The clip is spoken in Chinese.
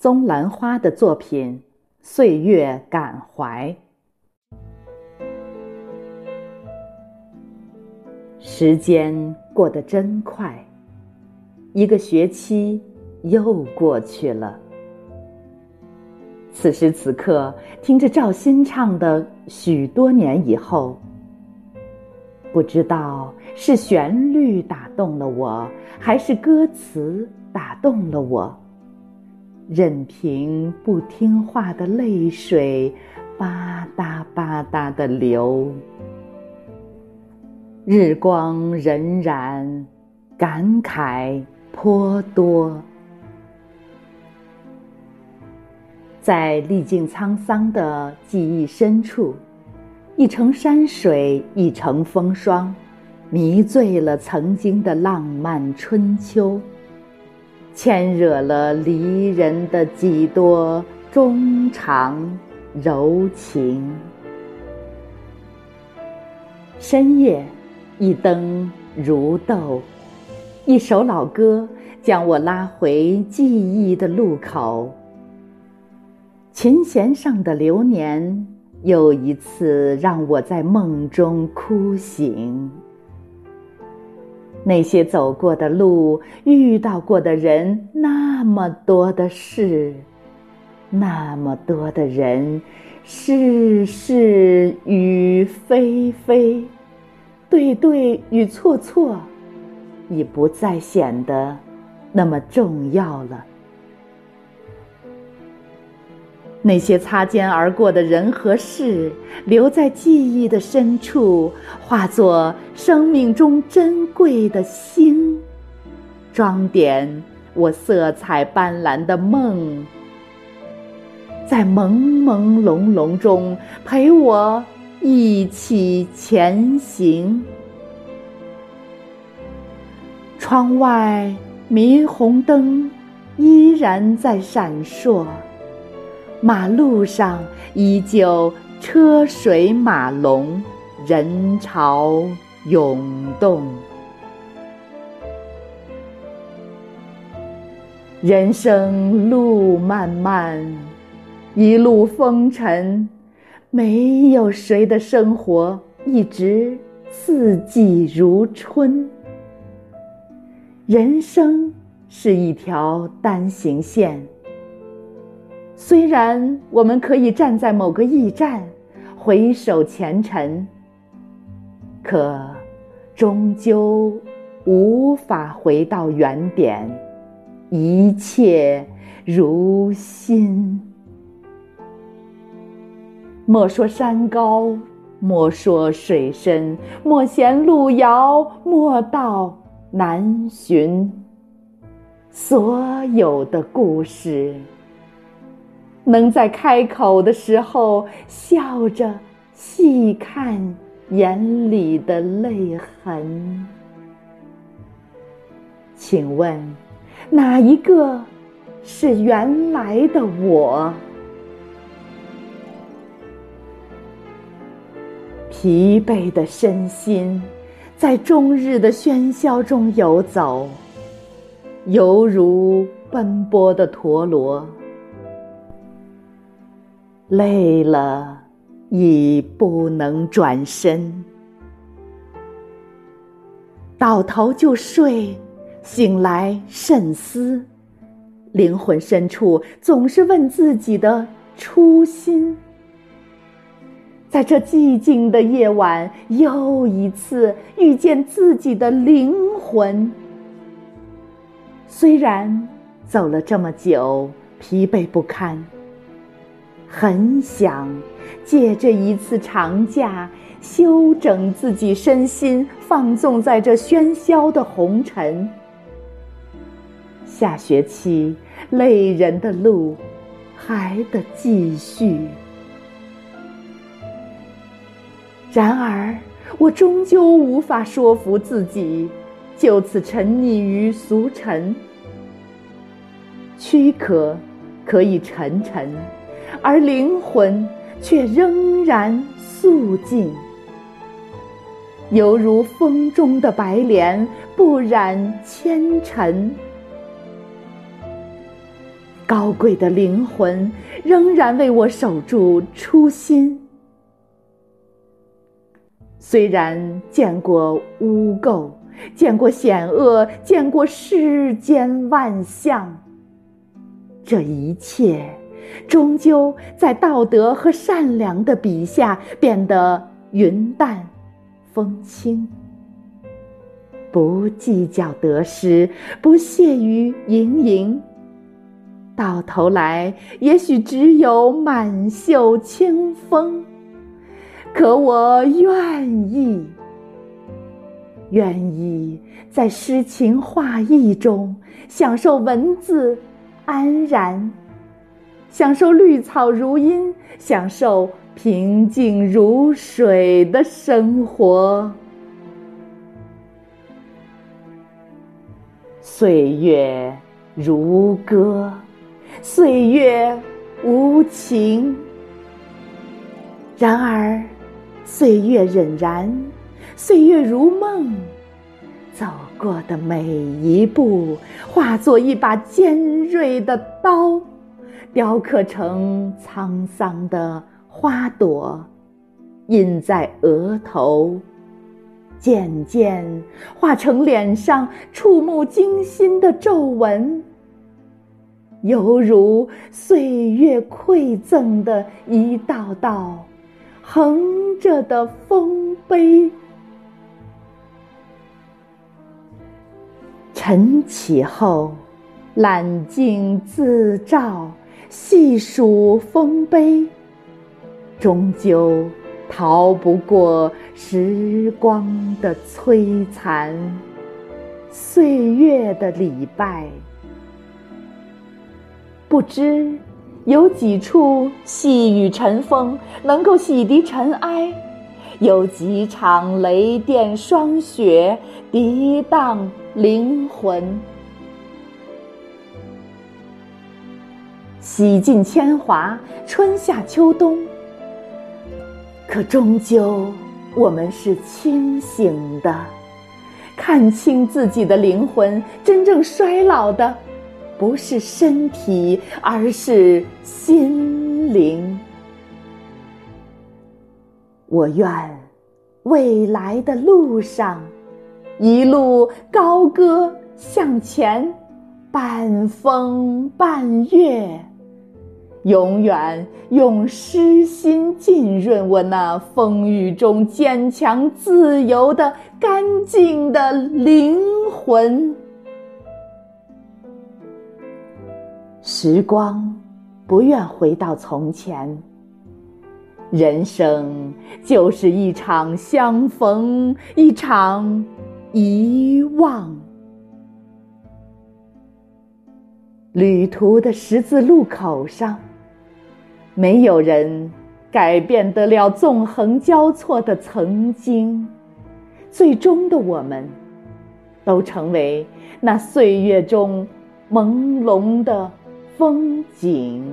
宗兰花的作品《岁月感怀》。时间过得真快，一个学期又过去了。此时此刻，听着赵鑫唱的《许多年以后》，不知道是旋律打动了我，还是歌词打动了我。任凭不听话的泪水吧嗒吧嗒的流，日光荏苒，感慨颇多。在历尽沧桑的记忆深处，一程山水，一程风霜，迷醉了曾经的浪漫春秋。牵惹了离人的几多衷肠柔情。深夜，一灯如豆，一首老歌将我拉回记忆的路口。琴弦上的流年，又一次让我在梦中哭醒。那些走过的路，遇到过的人，那么多的事，那么多的人，是是与非非，对对与错错，已不再显得那么重要了。那些擦肩而过的人和事，留在记忆的深处，化作生命中珍贵的星，装点我色彩斑斓的梦，在朦朦胧胧中陪我一起前行。窗外霓虹灯依然在闪烁。马路上依旧车水马龙，人潮涌动。人生路漫漫，一路风尘，没有谁的生活一直四季如春。人生是一条单行线。虽然我们可以站在某个驿站，回首前尘，可终究无法回到原点，一切如新。莫说山高，莫说水深，莫嫌路遥，莫道难寻。所有的故事。能在开口的时候笑着细看眼里的泪痕，请问哪一个是原来的我？疲惫的身心在终日的喧嚣中游走，犹如奔波的陀螺。累了，已不能转身，倒头就睡，醒来慎思，灵魂深处总是问自己的初心。在这寂静的夜晚，又一次遇见自己的灵魂。虽然走了这么久，疲惫不堪。很想借这一次长假，休整自己身心，放纵在这喧嚣的红尘。下学期累人的路还得继续，然而我终究无法说服自己，就此沉溺于俗尘。躯壳可以沉沉。而灵魂却仍然肃静，犹如风中的白莲，不染纤尘。高贵的灵魂仍然为我守住初心。虽然见过污垢，见过险恶，见过世间万象，这一切终究在道德和善良的笔下变得云淡风轻。不计较得失，不屑于盈盈，到头来也许只有满袖清风。可我愿意，愿意在诗情画意中享受文字安然，享受绿草如茵，享受平静如水的生活。岁月如歌，岁月无情。然而，岁月荏苒，岁月如梦。走过的每一步，化作一把尖锐的刀，雕刻成沧桑的花朵，印在额头。渐渐化成脸上触目惊心的皱纹，犹如岁月馈赠的一道道横着的丰碑。晨起后，揽镜自照，细数丰碑，终究。逃不过时光的摧残，岁月的礼拜。不知有几处细雨尘风能够洗涤尘埃，有几场雷电霜雪涤荡灵魂，洗尽铅华，春夏秋冬。可终究，我们是清醒的，看清自己的灵魂。真正衰老的，不是身体，而是心灵。我愿未来的路上，一路高歌向前，半风半月。永远用诗心浸润我那风雨中坚强自由的干净的灵魂。时光不愿回到从前，人生就是一场相逢，一场遗忘。旅途的十字路口上。没有人改变得了纵横交错的曾经，最终的我们，都成为那岁月中朦胧的风景。